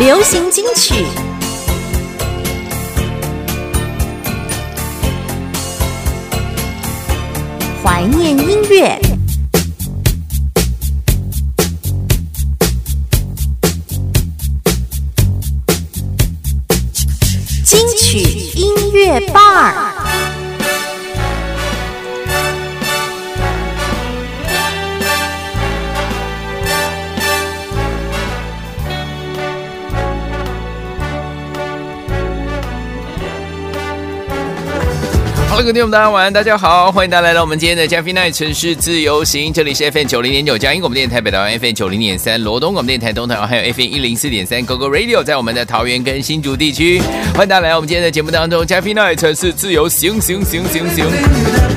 流行金曲。怀念音乐，金曲音乐吧。各位听众，大家晚安，大家好，欢迎大家来到我们今天的加菲奈城市自由行，这里是 FM 九零点九嘉音广播电台北台 FM 九零点三罗东广播电台东台还有 FM 一零四点三 GoGo Radio，在我们的桃园跟新竹地区，欢迎大家来到我们今天的节目当中，加菲奈城市自由行行行行行。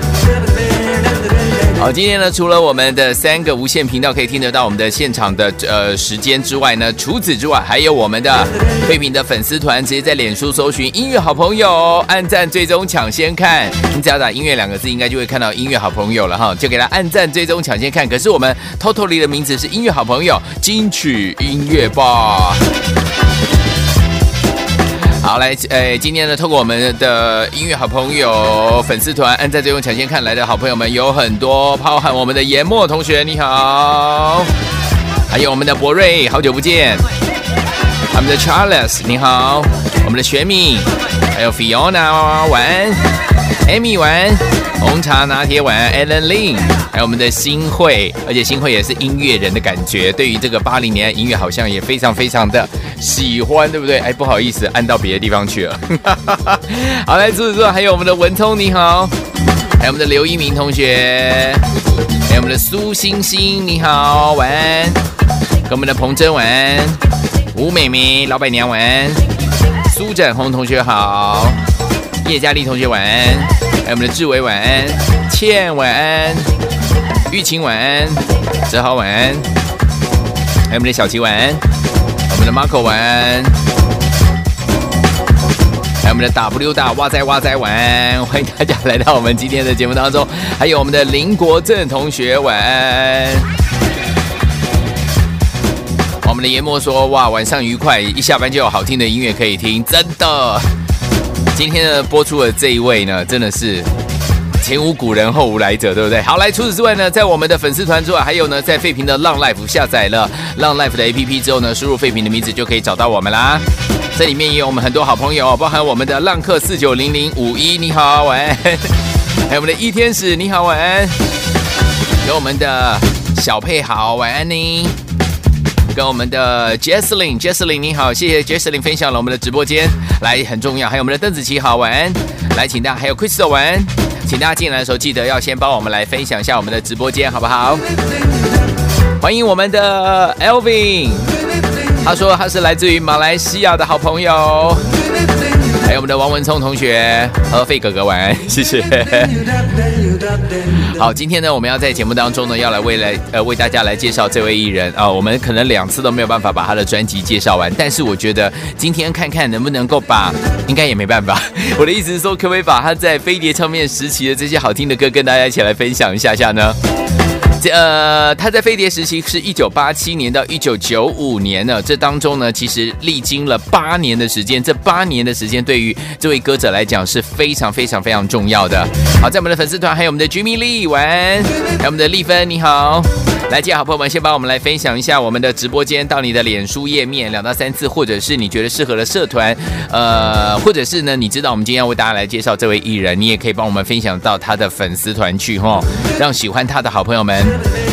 好，今天呢，除了我们的三个无线频道可以听得到我们的现场的呃时间之外呢，除此之外，还有我们的飞屏的粉丝团，直接在脸书搜寻音乐好朋友，按赞追踪抢先看。你只要打音乐两个字，应该就会看到音乐好朋友了哈，就给他按赞追踪抢先看。可是我们 totally 的名字是音乐好朋友金曲音乐吧。好，来，诶，今天呢，透过我们的音乐好朋友粉丝团，按在最用抢先看来的好朋友们有很多，包含我们的研墨同学，你好，还有我们的博瑞，好久不见，我们的 Charles，你好，我们的雪敏，还有 Fiona，晚安，Amy 晚安，红茶拿铁晚安，Alan Lin，还有我们的新会，而且新会也是音乐人的感觉，对于这个八零年音乐好像也非常非常的。喜欢对不对？哎，不好意思，按到别的地方去了。好，来，除此之外，还有我们的文聪，你好；还有我们的刘一鸣同学；还有我们的苏星星，你好，晚安；跟我们的彭真晚安；吴美美老板娘晚安；苏展红同学好；叶嘉丽同学晚安；还有我们的志伟晚安；倩晚安；玉琴晚安；泽豪晚安；还有我们的小琪晚安。我们的 Marco 晚安，还有我们的 W 大哇塞哇塞晚安，欢迎大家来到我们今天的节目当中。还有我们的林国正同学晚安。我们的研墨说哇晚上愉快，一下班就有好听的音乐可以听，真的。今天呢播出的这一位呢，真的是。前无古人后无来者，对不对？好，来除此之外呢，在我们的粉丝团之外，还有呢，在废屏的浪 life 下载了浪 life 的 A P P 之后呢，输入废屏的名字就可以找到我们啦。这里面也有我们很多好朋友，包含我们的浪客四九零零五一，你好，晚安；还有我们的一天使，你好，晚安；有我们的小佩好，晚安你；跟我们的 Jesslyn，Jesslyn 你好，谢谢 Jesslyn 分享了我们的直播间，来很重要。还有我们的邓紫棋好，晚安；来，请大家还有 Crystal 晚安。请大家进来的时候，记得要先帮我们来分享一下我们的直播间，好不好？欢迎我们的 Elvin，他说他是来自于马来西亚的好朋友。还有我们的王文聪同学和费哥哥晚安，谢谢。好，今天呢，我们要在节目当中呢，要来未来呃为大家来介绍这位艺人啊。我们可能两次都没有办法把他的专辑介绍完，但是我觉得今天看看能不能够把，应该也没办法。我的意思是说，可不可以把他在飞碟唱片时期的这些好听的歌跟大家一起来分享一下下呢？呃，他在飞碟时期是一九八七年到一九九五年呢，这当中呢，其实历经了八年的时间，这八年的时间对于这位歌者来讲是非常非常非常重要的。好，在我们的粉丝团还有我们的 Jimmy Lee，晚安，还有我们的丽芬，你好。来，接好朋友们，先帮我们来分享一下我们的直播间到你的脸书页面两到三次，或者是你觉得适合的社团，呃，或者是呢，你知道我们今天要为大家来介绍这位艺人，你也可以帮我们分享到他的粉丝团去哈，让喜欢他的好朋友们，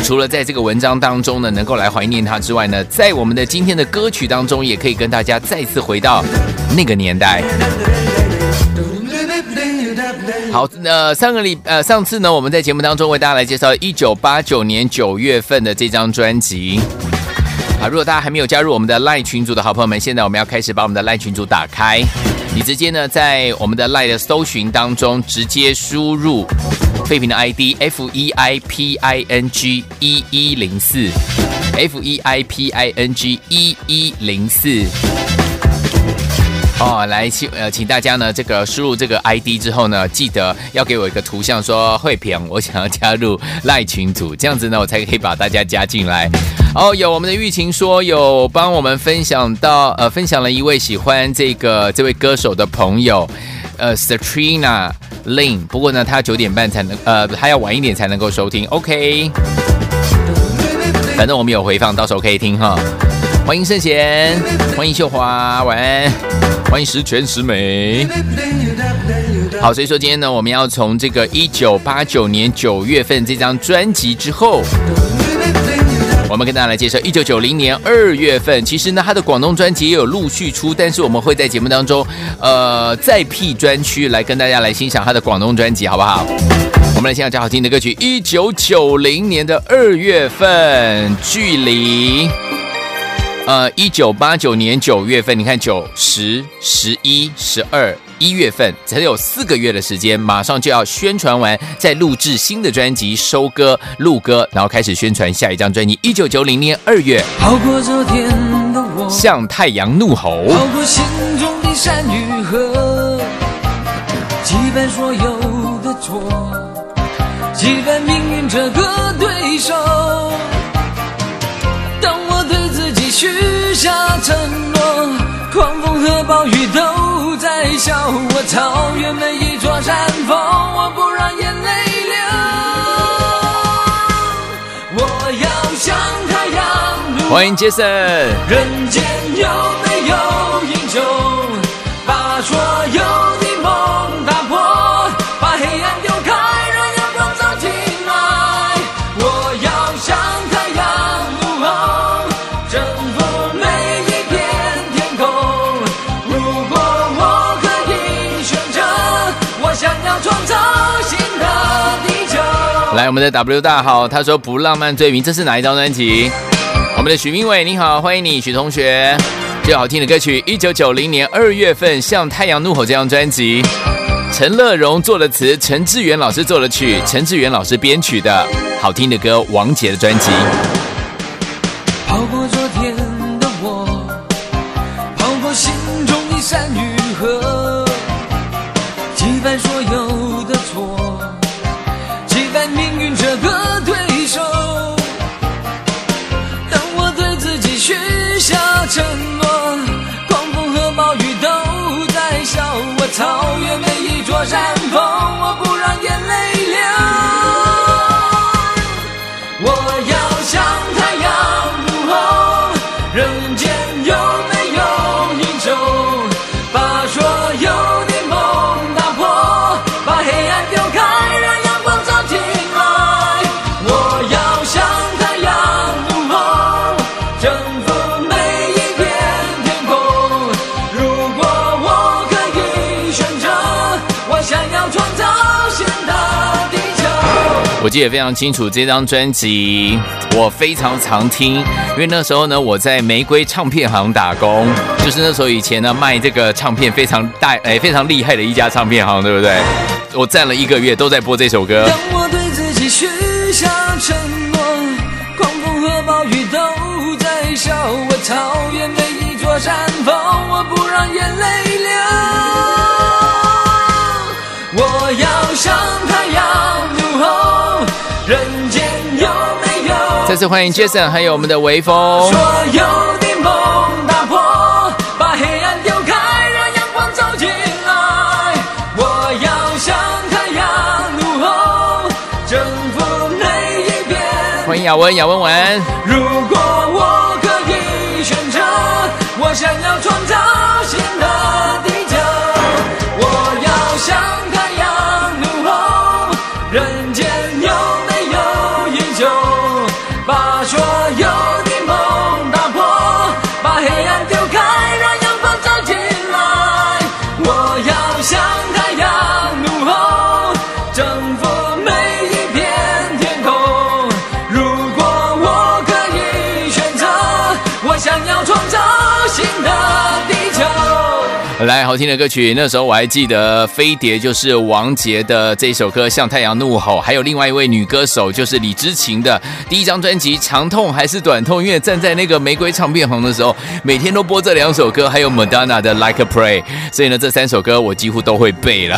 除了在这个文章当中呢，能够来怀念他之外呢，在我们的今天的歌曲当中，也可以跟大家再次回到那个年代。好，呃上个礼呃上次呢，我们在节目当中为大家来介绍一九八九年九月份的这张专辑。啊，如果大家还没有加入我们的赖群组的好朋友们，现在我们要开始把我们的赖群组打开。你直接呢在我们的赖的搜寻当中，直接输入废品的 ID F E I P I N G 一一零四 F E I P I N G 一一零四。哦，来请呃，请大家呢，这个输入这个 ID 之后呢，记得要给我一个图像，说慧平，我想要加入赖群组，这样子呢，我才可以把大家加进来。哦，有我们的玉琴说有帮我们分享到呃，分享了一位喜欢这个这位歌手的朋友，呃，Satrina Lin，不过呢，他九点半才能呃，他要晚一点才能够收听。OK，反正我们有回放，到时候可以听哈。欢迎圣贤，欢迎秀华，晚安，欢迎十全十美。好，所以说今天呢，我们要从这个一九八九年九月份这张专辑之后，我们跟大家来介绍一九九零年二月份。其实呢，他的广东专辑也有陆续出，但是我们会在节目当中，呃，再辟专区来跟大家来欣赏他的广东专辑，好不好？我们来欣赏较好听的歌曲，一九九零年的二月份，距离。呃，一九八九年九月份，你看九、十、十一、十二一月份，只有四个月的时间，马上就要宣传完，再录制新的专辑，收歌、录歌，然后开始宣传下一张专辑。一九九零年二月，好过昨天的我，向太阳怒吼，好过心中的山与河，击败所有的错，击败命运这个对手。下承诺，狂风和暴雨都在笑我。超越每一座山峰，我不让眼泪流。我要向太阳。欢迎杰森。人间有没有英雄，我们的 W 大好，他说不浪漫罪名，这是哪一张专辑？我们的许明伟，你好，欢迎你，许同学。最好听的歌曲，一九九零年二月份《向太阳怒吼》这张专辑，陈乐融作的词，陈志远老师作的曲，陈志远老师编曲的好听的歌，王杰的专辑。人间有我记得非常清楚，这张专辑我非常常听，因为那时候呢，我在玫瑰唱片行打工，就是那时候以前呢卖这个唱片非常大哎非常厉害的一家唱片行，对不对？我站了一个月都在播这首歌。当我对自己许下承诺，狂风和暴雨都在笑我，超越每一座山次欢迎 Jason，还有我们的微风。所有的梦打破，把黑暗丢开，让阳光照进来。我要向太阳怒吼，征服每一片。欢迎雅文，雅文晚安。如果我可以选择，我想要创造好听的歌曲。那时候我还记得《飞碟》就是王杰的这一首歌《向太阳怒吼》，还有另外一位女歌手就是李知琴的第一张专辑《长痛还是短痛》。因为站在那个玫瑰唱片行的时候，每天都播这两首歌，还有 Madonna 的《Like a Pray》，所以呢，这三首歌我几乎都会背了。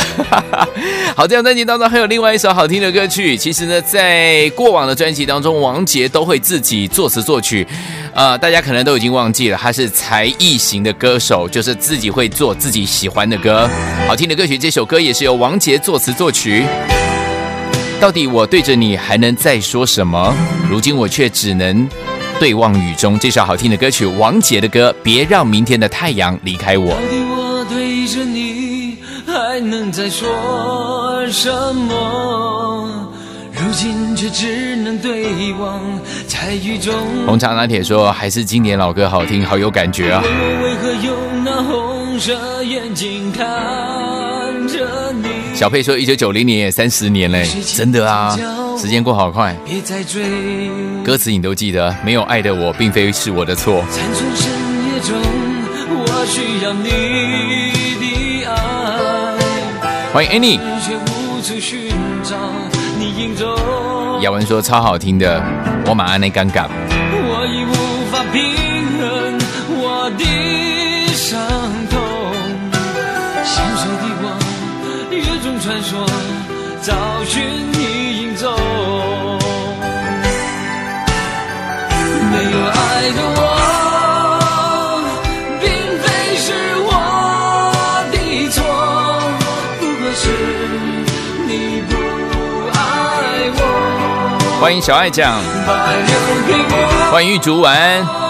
好，这张专辑当中还有另外一首好听的歌曲。其实呢，在过往的专辑当中，王杰都会自己作词作曲。呃，大家可能都已经忘记了，他是才艺型的歌手，就是自己会做自己喜欢的歌，好听的歌曲。这首歌也是由王杰作词作曲。到底我对着你还能再说什么？如今我却只能对望雨中。这首好听的歌曲，王杰的歌，别让明天的太阳离开我。到底我对着你还能再说什么？如今却只能对望在雨中。红茶拿铁说，还是经典老歌好听，好有感觉啊。我为何用那红色眼睛看着你？小佩说，一九九零年也三十年嘞，真的啊，时间过好快。别再追，歌词你都记得，没有爱的我，并非是我的错。残存深夜中，我需要你的爱，欢迎 Annie。却无处寻找你影踪。雅文说超好听的，我马上那尴尬。找寻你影踪。没有爱的我，欢迎小爱酱，欢迎玉竹丸。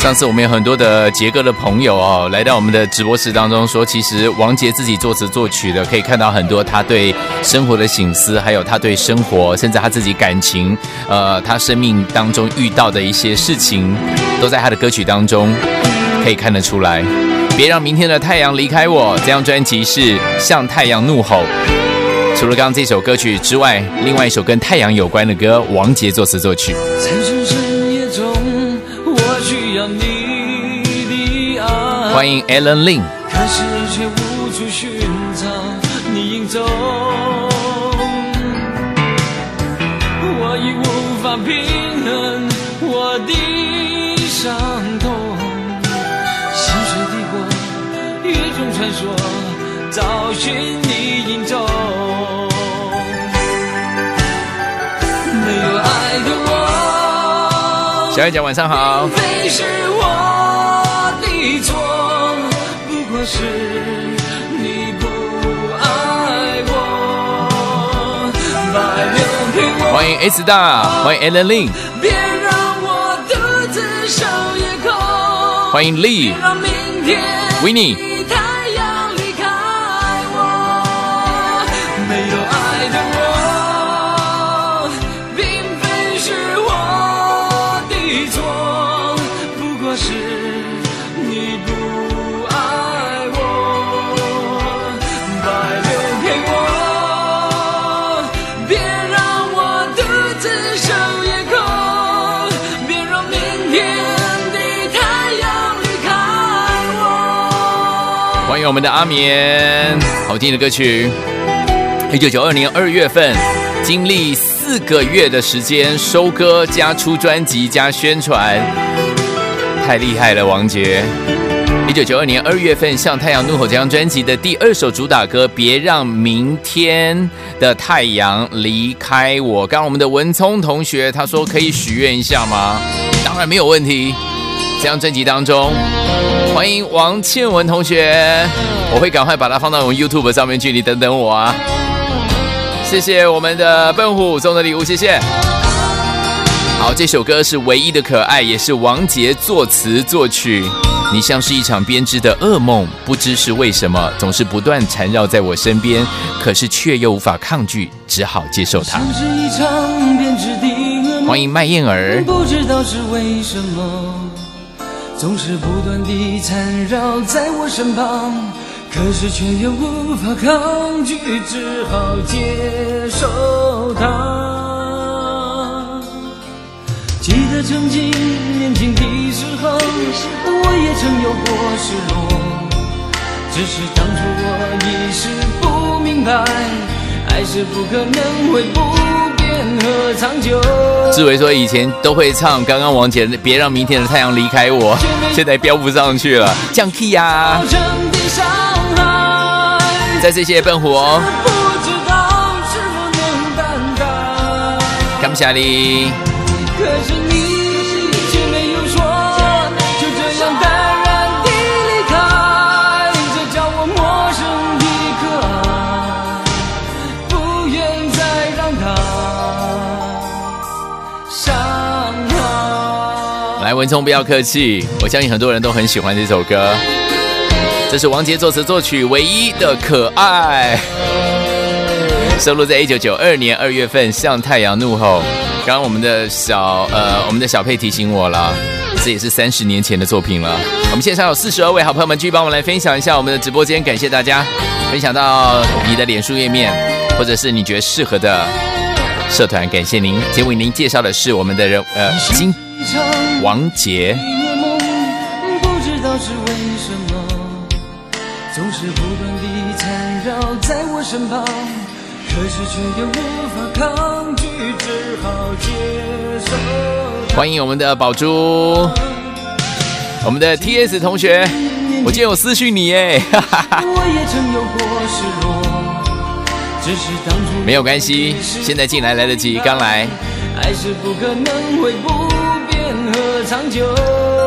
上次我们有很多的杰哥的朋友哦，来到我们的直播室当中，说其实王杰自己作词作曲的，可以看到很多他对生活的醒思，还有他对生活，甚至他自己感情，呃，他生命当中遇到的一些事情，都在他的歌曲当中可以看得出来。别让明天的太阳离开我，这张专辑是《向太阳怒吼》。除了刚刚这首歌曲之外，另外一首跟太阳有关的歌，王杰作词作曲。欢迎 Alan Lin。可是却无处寻找你影踪。我已无法平衡我的伤痛，心碎的我，雨中穿梭，找寻你影踪。没有爱的我，小爱姐晚上好。非是我的错，是你不爱我。欢迎 S 大，欢迎 Alan Lin，别让我独自守夜空。欢迎 Lee 让明天 Winnie 我。们的阿眠，好听的歌曲。一九九二年二月份，经历四个月的时间收歌加出专辑加宣传，太厉害了，王杰。一九九二年二月份，《向太阳怒吼》这张专辑的第二首主打歌《别让明天的太阳离开我》。刚刚我们的文聪同学他说可以许愿一下吗？当然没有问题。这张专辑当中，欢迎王倩文同学，我会赶快把它放到我们 YouTube 上面去，你等等我啊！谢谢我们的笨虎送的礼物，谢谢。好，这首歌是唯一的可爱，也是王杰作词作曲。你像是一场编织的噩梦，不知是为什么，总是不断缠绕在我身边，可是却又无法抗拒，只好接受它。像是一场编织的噩梦欢迎麦燕儿，不知道是为什么，总是不断地缠绕在我身旁，可是却又无法抗拒，只好接受它。记得曾经年轻的时候，我也曾有过失落，只是当初我一时不明白，爱是不可能会不志伟说以前都会唱刚刚王杰的《别让明天的太阳离开我》，现在飙不上去了，降 key 呀、造成的伤害。再次谢谢笨虎哦，不知道是否能担当，感谢你。可是文聪不要客气，我相信很多人都很喜欢这首歌。这是王杰作词作曲唯一的可爱，收录在一九九二年二月份《向太阳怒吼》。刚刚我们的小呃，我们的小佩提醒我了，这也是三十年前的作品了。我们线上有四十二位好朋友们，继续帮我们来分享一下我们的直播间，感谢大家分享到你的脸书页面，或者是你觉得适合的社团，感谢您。今天为您介绍的是我们的人呃金王杰。不知道是为什么，总是不断地缠绕在我身旁，可是却又无法抗拒，只好接受。欢迎我们的宝珠，我们的 TS 同学，我今天有私讯你耶，哈哈哈，我也曾有过失落，只是当初没有关系，现在进来来得及，刚来。爱是不可能会不长久。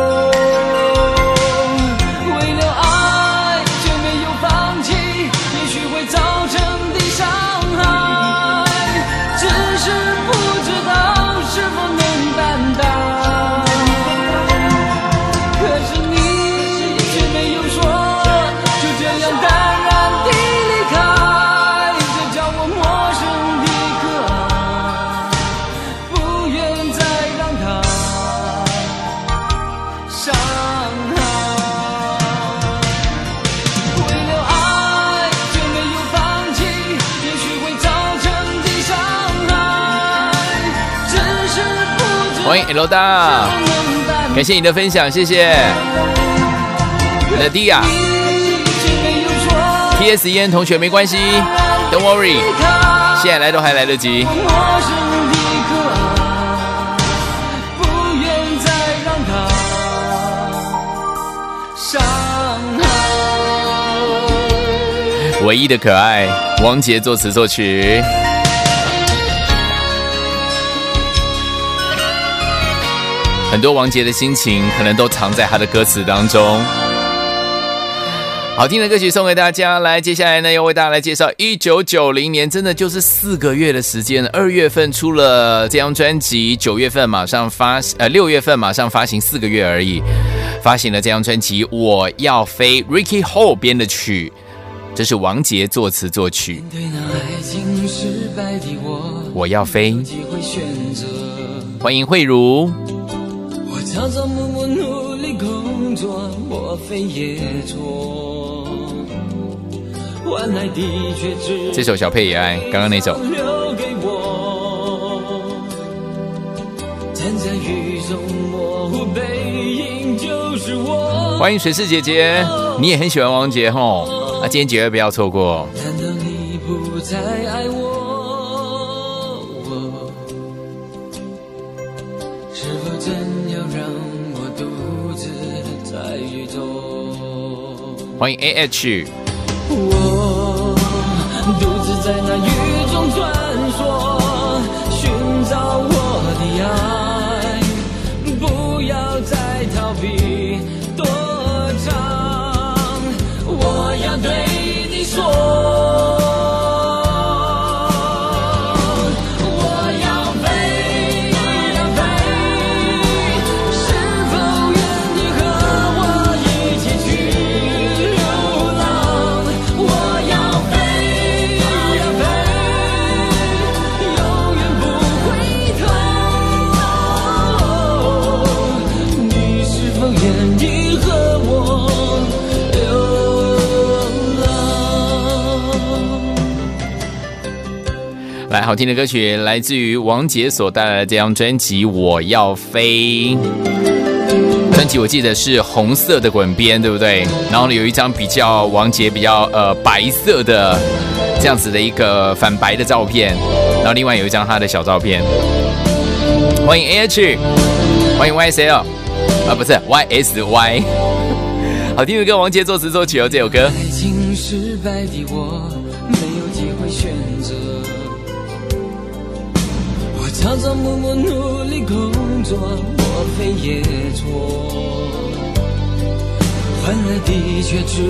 欢迎 L 大，感谢你的分享，谢谢。我的 D 啊却没有说，TS 烟同学没关系，Don't worry，现在来都还来得及。唯一的可爱，王杰作词作曲。很多王杰的心情，可能都藏在他的歌词当中。好听的歌曲送给大家，来，接下来呢，要为大家来介绍一九九零年，真的就是四个月的时间，二月份出了这张专辑，九月份马上发，呃，六月份马上发行，四个月而已，发行了这张专辑《我要飞》，Ricky Ho 编的曲，这是王杰作词作曲，我，要飞。欢迎慧茹，我朝朝暮暮努力工作，莫非也错？换来的却只这首小佩也爱，刚刚那首。留给我。站在雨中模糊背影就是我。欢迎水师姐姐，你也很喜欢王杰吼，那今天绝对不要错过。难道你不再欢迎 A H，我独自在那来，好听的歌曲来自于王杰所带来的这张专辑《我要飞》。专辑我记得是红色的滚边，对不对？然后呢，有一张比较王杰比较呃白色的这样子的一个反白的照片，然后另外有一张他的小照片。欢迎 A H，欢迎 Y S L，啊不是 Y S Y。好听的歌，王杰作词作曲哦，这首歌。爱情失败的我朝朝暮暮努力工作，我非也错，换来的却只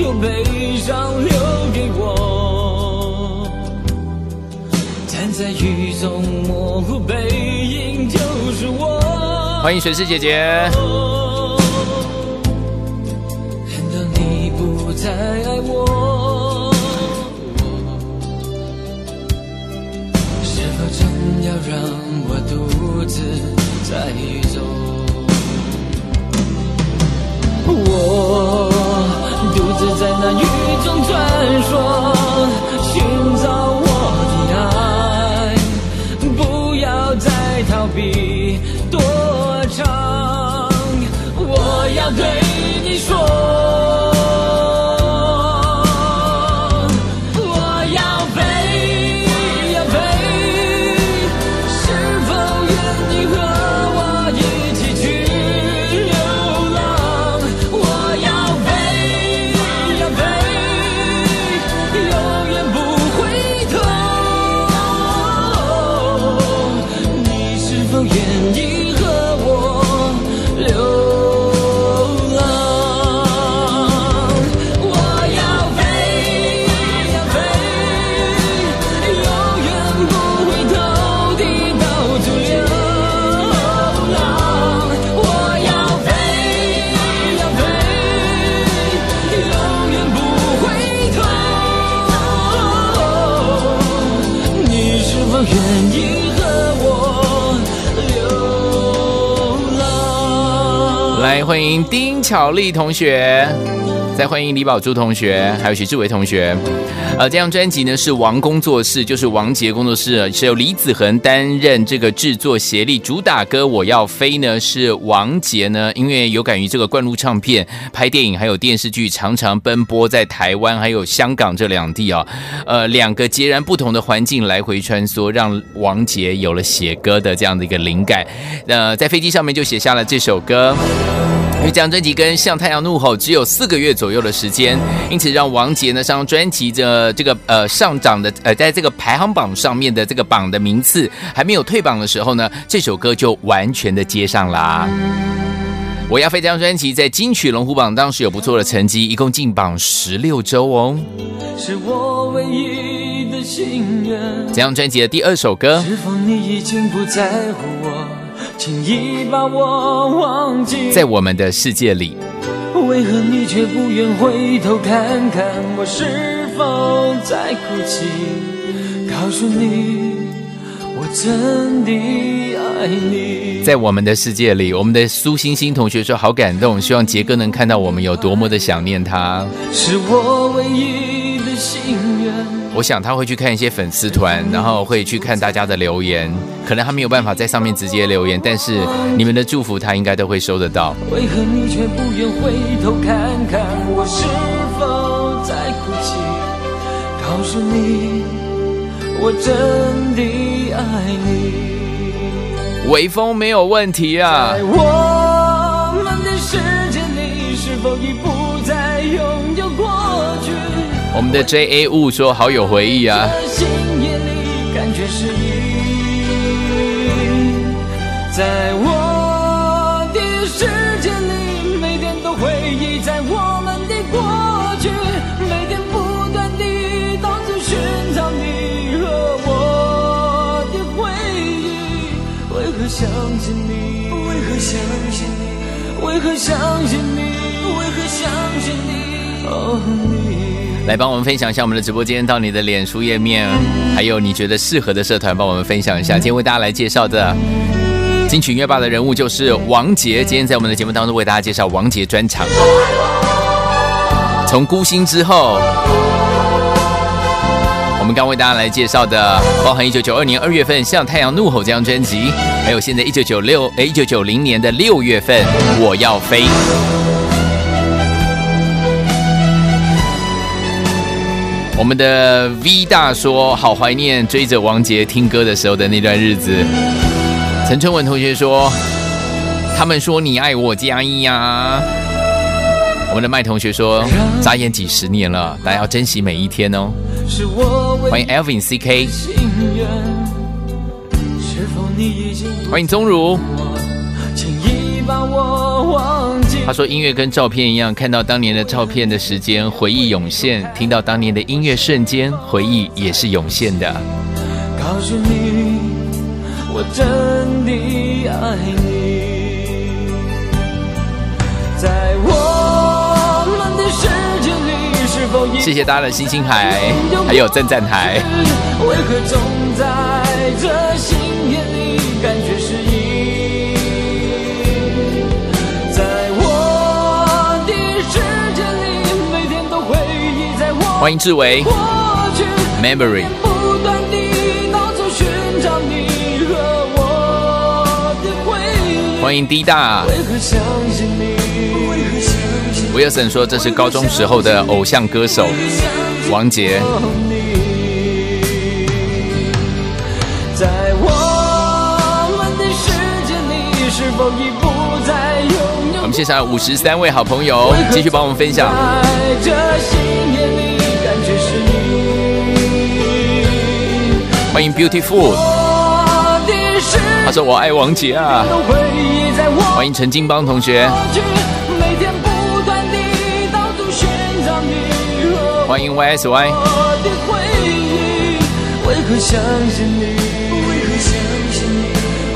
有悲伤留给我。站在雨中模糊背影就是我。欢迎水师姐姐。我独自在那雨中穿梭，寻找我的爱，不要再逃避躲藏。我要对你说，欢迎丁巧丽同学，再欢迎李宝珠同学，还有许志伟同学。呃，这张专辑呢是王工作室，就是王杰工作室，是由李子恒担任这个制作协力。主打歌《我要飞》呢是王杰呢，因为有感于这个灌录唱片、拍电影还有电视剧，常常奔波在台湾还有香港这两地啊，呃，两个截然不同的环境来回穿梭，让王杰有了写歌的这样的一个灵感。呃，在飞机上面就写下了这首歌。因为这张专辑跟《向太阳怒吼》只有四个月左右的时间，因此让王杰呢上专辑的这个呃上涨的呃在这个排行榜上面的这个榜的名次还没有退榜的时候呢，这首歌就完全的接上啦。我要飞这张专辑在金曲龙虎榜当时有不错的成绩，一共进榜十六周哦。是我唯一的心愿。这张专辑的第二首歌，是否你已经不在乎我，轻易把我忘记？在我们的世界里，为何你却不愿回头看看我是否在哭泣？告诉你，我真的爱你。在我们的世界里，我们的苏欣欣同学说好感动，希望杰哥能看到我们有多么的想念他。是我唯一的心愿。我想他会去看一些粉丝团，然后会去看大家的留言，可能他没有办法在上面直接留言，但是你们的祝福他应该都会收得到。为何你却不愿回头看看我是否在哭泣？告诉你，我真的爱你。微风没有问题啊在！我我们的 J A 雾说好有回忆啊！这心眼里感觉是一，在我的世界里，每天都回忆在我们的过去，每天不断地到处寻找你。和我的回忆。为何相信你？为何相信你？为何相信你？为何相信你？哦，你。来帮我们分享一下我们的直播间到你的脸书页面，还有你觉得适合的社团，帮我们分享一下。今天为大家来介绍的金曲音乐霸的人物就是王杰。今天在我们的节目当中为大家介绍王杰专场。从孤星之后，我们刚为大家来介绍的，包含一九九二年二月份《向太阳怒吼》这张专辑，还有现在一九九六哎一九九零年的六月份《我要飞》。我们的 V 大说，好怀念追着王杰听歌的时候的那段日子。陈春文同学说，他们说你爱我加一呀。我们的麦同学说，眨眼几十年了，大家要珍惜每一天哦。欢迎 Alvin 已经欢迎宗儒。轻易把我忘记？他说音乐跟照片一样，看到当年的照片的时间，回忆涌现；听到当年的音乐瞬间，回忆也是涌现的。告诉你，我真的爱你。在我们的世界里，是否已谢谢大家的星星海，还有赞赞台。为何总在这心欢迎志伟。Memory。欢迎 D 大。为何相信你？为何相信威尔森说这是高中时候的偶像歌手王杰。我们的世界里，是否已不再拥有？我们线上五十三位好朋友继续帮我们分享。欢迎 Beautiful，他说我爱王杰啊。欢迎陈金邦同学，欢迎 YSY，我的回忆。为何相信你？为何相信你？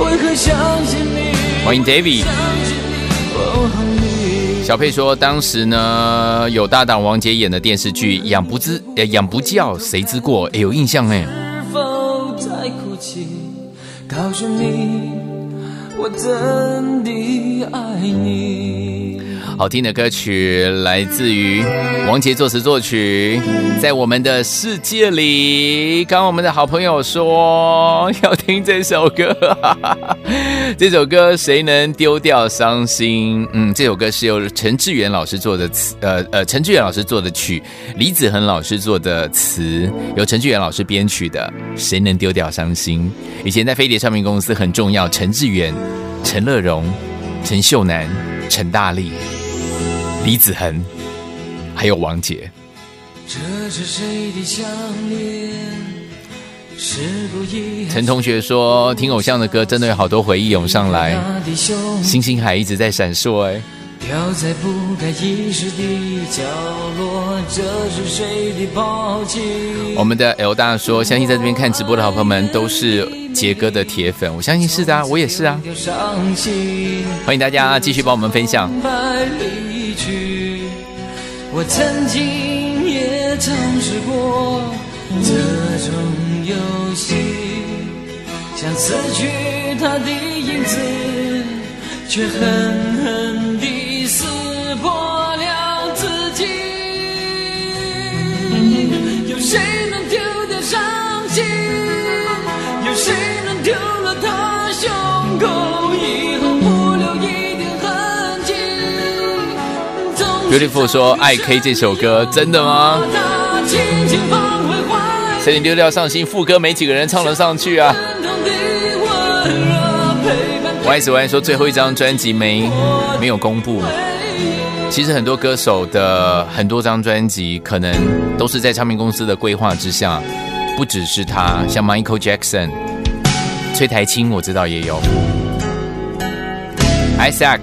为何相信你？欢迎 David。相信你。哦你小佩说，当时呢有搭档王杰演的电视剧《养不知养不教谁之过》，哎有印象哎。是否在哭泣？告诉你，我真的爱你。好听的歌曲来自于王杰作词作曲，在我们的世界里。刚刚我们的好朋友说要听这首歌，这首歌谁能丢掉伤心？嗯，这首歌是由陈志远老师做的词，呃呃，陈志远老师做的曲，李子恒老师做的词，由陈志远老师编曲的。谁能丢掉伤心？以前在飞碟唱片公司很重要，陈志远、陈乐融、陈秀楠、陈大力。李子恒，还有王杰。这是谁的项链？是故意陈同学说，听偶像的歌真的有好多回忆涌上来，星星海一直在闪烁。哎，掉在不该遗失的角落，这是谁的抛弃？我们的 L 大说，相信在这边看直播的好朋友们都是杰哥的铁粉，我相信是的啊，我也是啊。欢迎大家继续帮我们分享。去。我曾经也尝试过这种游戏，想撕去他的影子，却狠狠 Beautiful 说，爱 K 这首歌真的吗？他轻轻放回怀谁能丢掉上心？副歌没几个人唱得上去啊。Y S Y 说，最后一张专辑没没有公布。其实很多歌手的很多张专辑，可能都是在唱片公司的规划之下，不只是他，像 Michael Jackson、崔台青，我知道也有。Isaac，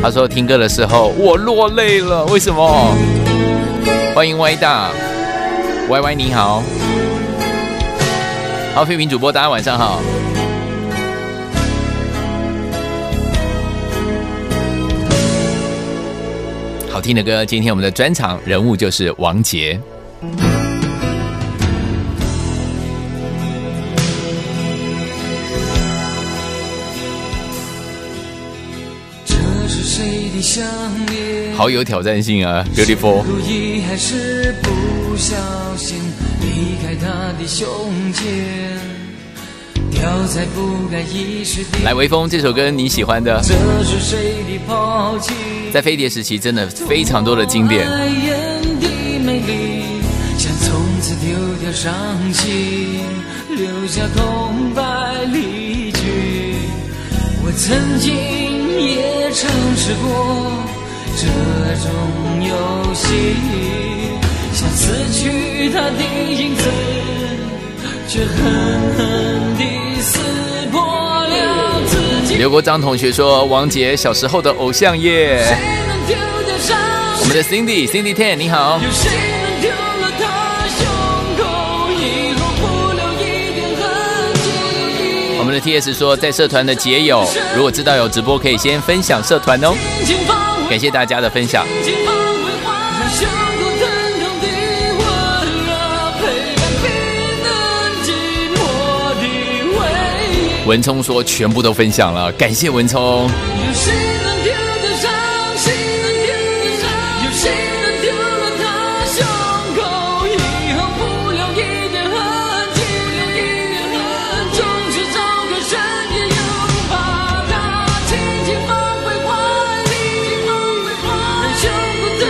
他说听歌的时候我落泪了，为什么？欢迎 Y 大，Y Y 你好，好，飞屏主播，大家晚上好。好听的歌，今天我们的专场人物就是王杰。好有挑战性啊，Beautiful。故意还是不小心？他的胸前，掉在不该的。来，微风这首歌你喜欢的，这是谁的抛弃？在飞碟时期真的非常多的经典。的美丽，想从此丢掉伤心，留下空白离去。我曾经也尝试过这种游戏，想死去他的影子，却狠狠地撕破了自己。刘国章同学说，王杰小时候的偶像耶。我们的 Cindy Cindy Ten 你好，有谁能丢了他胸口，以后不留一点痕迹？我们的 TS 说，在社团的结友，如果知道有直播，可以先分享社团哦。感谢大家的分享。文聪说，全部都分享了，感谢文聪。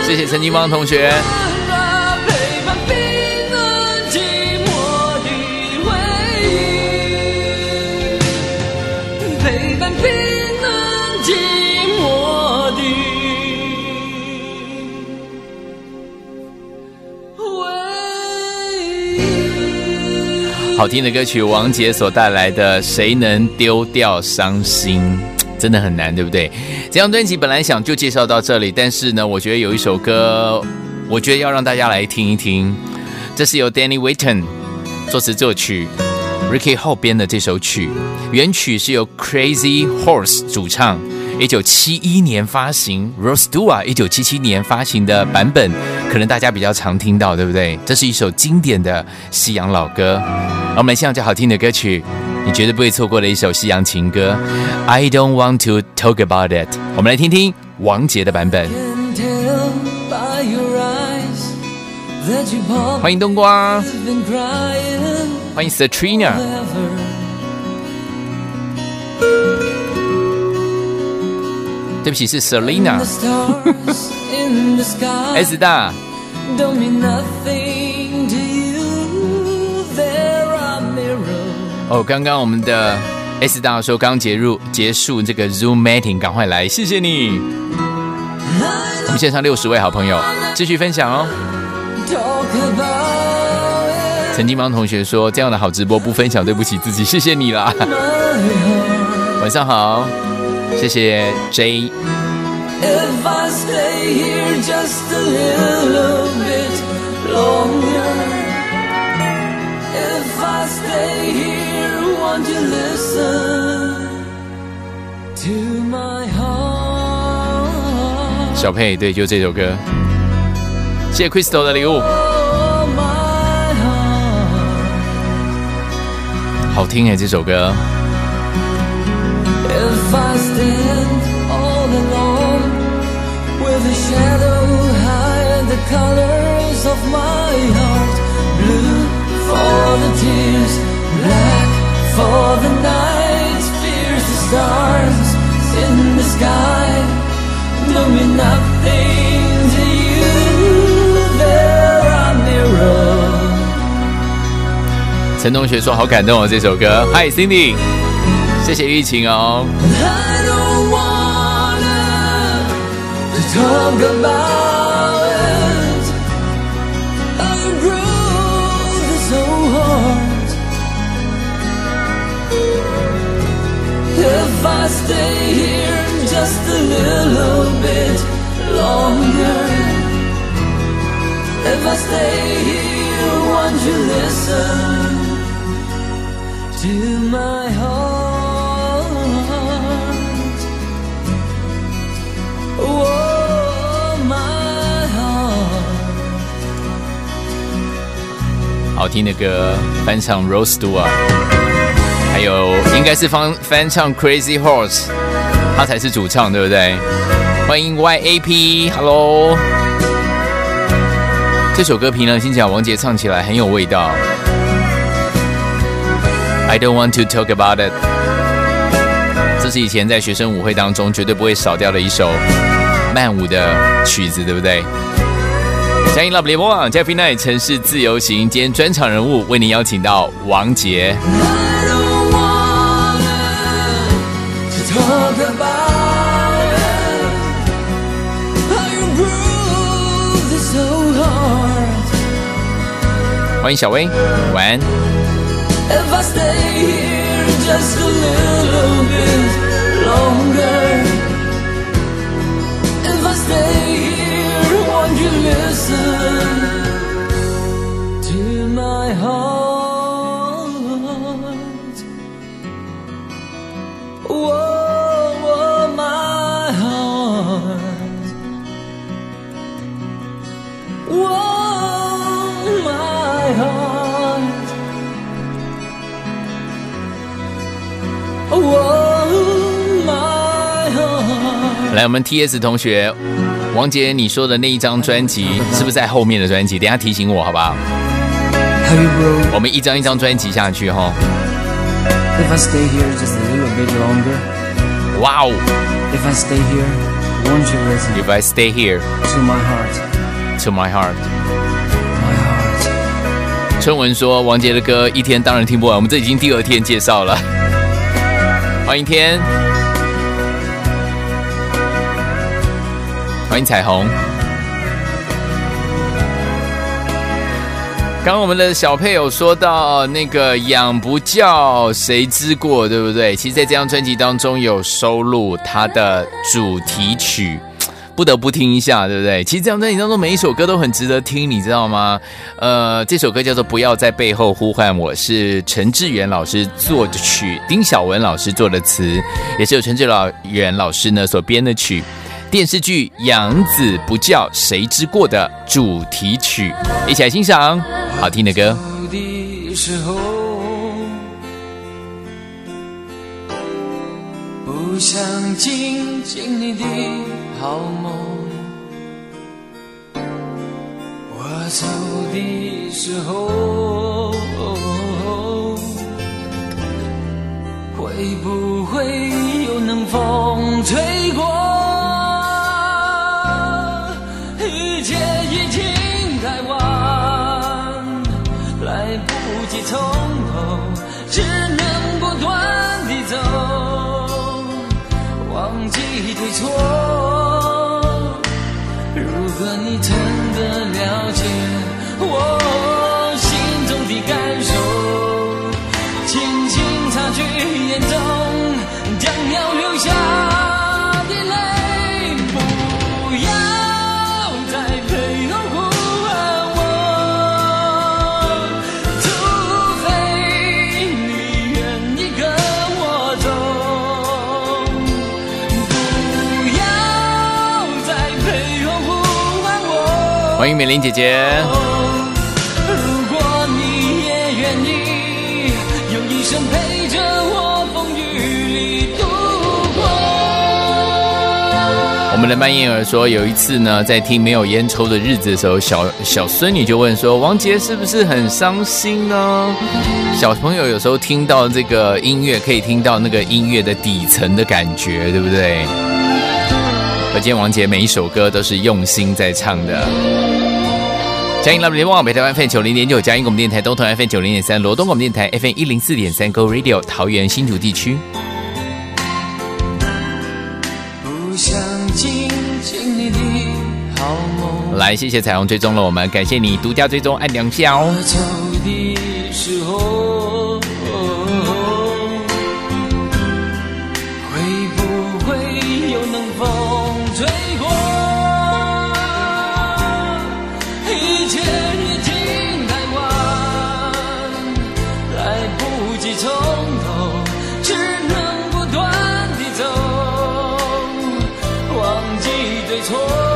谢谢陈金芳同学。陪伴冰冷寂寞的回忆。陪伴冰冷寂寞的回忆。好听的歌曲，王杰所带来的《谁能丢掉伤心》，真的很难，对不对？这张专辑本来想就介绍到这里，但是呢，我觉得有一首歌，我觉得要让大家来听一听。这是由 Danny Whitten 作词作曲，Ricky 后编的这首曲，原曲是由 Crazy Horse 主唱。一九七一年发行，Rose Dua 一九七七年发行的版本，可能大家比较常听到，对不对？这是一首经典的西洋老歌。我们来欣赏这好听的歌曲，你绝对不会错过的一首西洋情歌。I don't want to talk about it。我们来听听王杰的版本。欢迎冬瓜，欢迎 Satrina，对不起是 The Selina。stars in the sky S 大，哦，刚刚我们的 S 大说刚结束结束这个 Zoom meeting，赶快来，谢谢你。我们线上六十位好朋友继续分享哦。曾经帮同学说这样的好直播不分享对不起自己，谢谢你啦。晚上好，谢谢 J。If I stay here just a little bit longer, if I stay here. Won't you listen to my heart? 小佩，对，就这首歌。谢谢 Crystal 的礼物，Oh. 好听哎，这首歌。If I stand all alone with a shadow hide the colors of my heart, blue for the tears, black for the night, fierce the stars in the sky don't mean nothing to you. There are mirrors. 陈同学说好感动哦，这首歌。Hi Cindy，谢谢玉琴哦。 I don't wanna to talk about If I stay here just a little bit longer, if I stay here, won't you listen to my heart? Oh, my heart. 好听的歌，翻唱 Rose Dua， 还有应该是翻翻唱 Crazy Horse，他才是主唱，对不对？欢迎 YAP，Hello。这首歌平常心讲，王杰唱起来很有味道。I don't want to talk about it。这是以前在学生舞会当中绝对不会少掉的一首慢舞的曲子，对不对？嘉音 Love 联播网 Jeffy Night 城市自由行，今天专场人物为您邀请到王杰。欢迎小薇，晚安。If I stay here just a 我们 T.S 同学，王杰，你说的那一张专辑是不是在后面的专辑？等一下提醒我好不好?我们一张一张专辑下去哈。If I stay here just a little bit longer, Wow. if I stay here, won't you listen！If I stay here to my heart? to my heart，My heart. 春文说王杰的歌一天当然听不完，我们这已经第二天介绍了。欢迎天，欢迎彩虹。刚刚我们的小配有说到那个养不教谁知过，对不对？其实，在这张专辑当中有收录它的主题曲。不得不听一下，对不对？其实这张专辑当中每一首歌都很值得听，你知道吗？呃，这首歌叫做《不要在背后呼唤我》，是陈志远老师作的曲，丁晓文老师作的词，也是由陈志远老师呢所编的曲。电视剧《养子不教谁知过》的主题曲，一起来欣赏好听的歌。的时候，不想静静你的好梦。我走的时候，会不会有冷风吹过？欢迎美玲姐姐。如果你也愿意，用一生陪着我风雨里度过。我们的曼燕儿说，有一次呢，在听没有烟抽的日子的时候，小小孙女就问说：“王杰是不是很伤心呢？”小朋友有时候听到这个音乐，可以听到那个音乐的底层的感觉，对不对？可见王杰每一首歌都是用心在唱的。嘉音 Love 联网北台湾 FM 九零点九，嘉音广播电台东屯 FM 九零点三，罗东广播电台 FM 一零四点三，Go Radio 桃园新竹地区。不想亲近你的好梦。来，谢谢彩虹追踪了我们，感谢你独家追踪，按两下哦我。走的时候，错。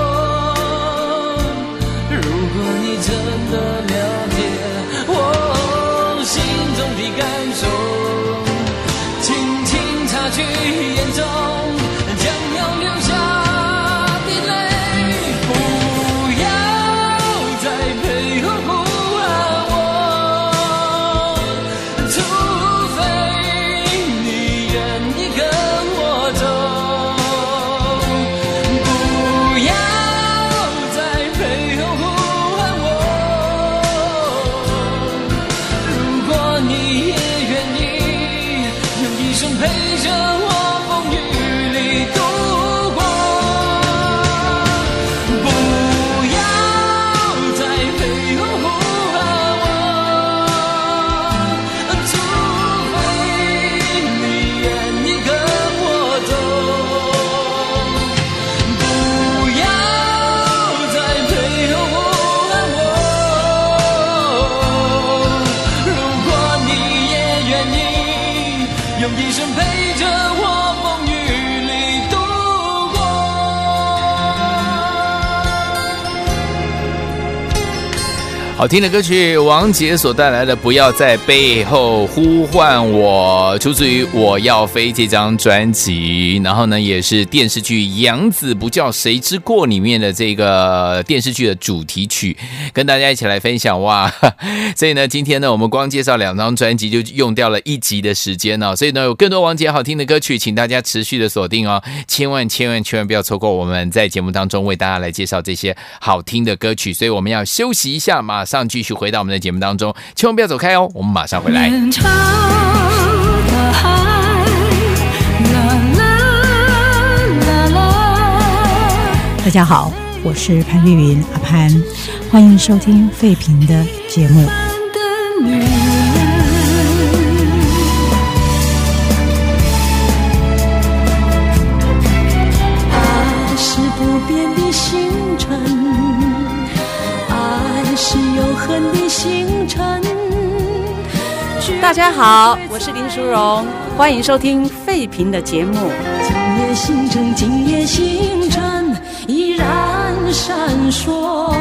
好听的歌曲，王杰所带来的《不要在背后呼唤我》，出自于《我要飞》这张专辑。然后呢，也是电视剧《养子不教谁之过》里面的这个电视剧的主题曲，跟大家一起来分享哇！所以呢，今天呢，我们光介绍两张专辑就用掉了一集的时间哦。所以呢，有更多王杰好听的歌曲，请大家持续的锁定哦，千万千万千万不要错过我们在节目当中为大家来介绍这些好听的歌曲。所以我们要休息一下，马上继续回到我们的节目当中，千万不要走开哦，我们马上回来。大海，啦啦啦啦。大家好，我是潘碧云阿潘，欢迎收听费平的节目。大家好，我是林淑荣，欢迎收听费平的节目。今夜星辰，今夜星辰依然闪烁。